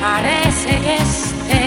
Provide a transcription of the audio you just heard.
parece que esté